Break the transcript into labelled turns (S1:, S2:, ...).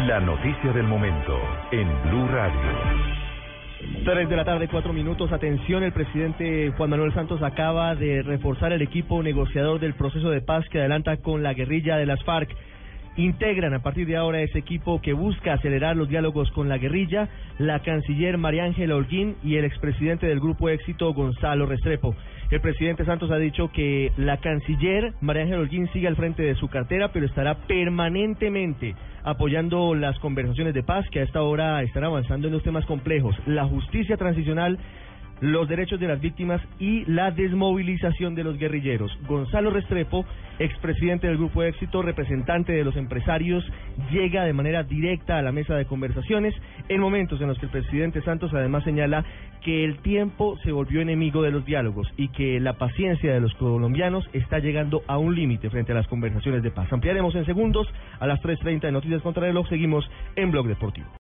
S1: La noticia del momento en Blue Radio.
S2: Tres de la tarde, cuatro minutos. Atención, el presidente Juan Manuel Santos acaba de reforzar el equipo negociador del proceso de paz que adelanta con la guerrilla de las FARC. Integran a partir de ahora ese equipo que busca acelerar los diálogos con la guerrilla, la canciller María Ángela Holguín y el expresidente del Grupo Éxito, Gonzalo Restrepo. El presidente Santos ha dicho que la canciller María Ángela Holguín sigue al frente de su cartera, pero estará permanentemente apoyando las conversaciones de paz que a esta hora están avanzando en los temas complejos, la justicia transicional los derechos de las víctimas y la desmovilización de los guerrilleros. Gonzalo Restrepo, expresidente del Grupo Éxito, representante de los empresarios, llega de manera directa a la mesa de conversaciones en momentos en los que el presidente Santos además señala que el tiempo se volvió enemigo de los diálogos y que la paciencia de los colombianos está llegando a un límite frente a las conversaciones de paz. Ampliaremos en segundos a las 3.30 de Noticias contra el reloj. Seguimos en Blog Deportivo.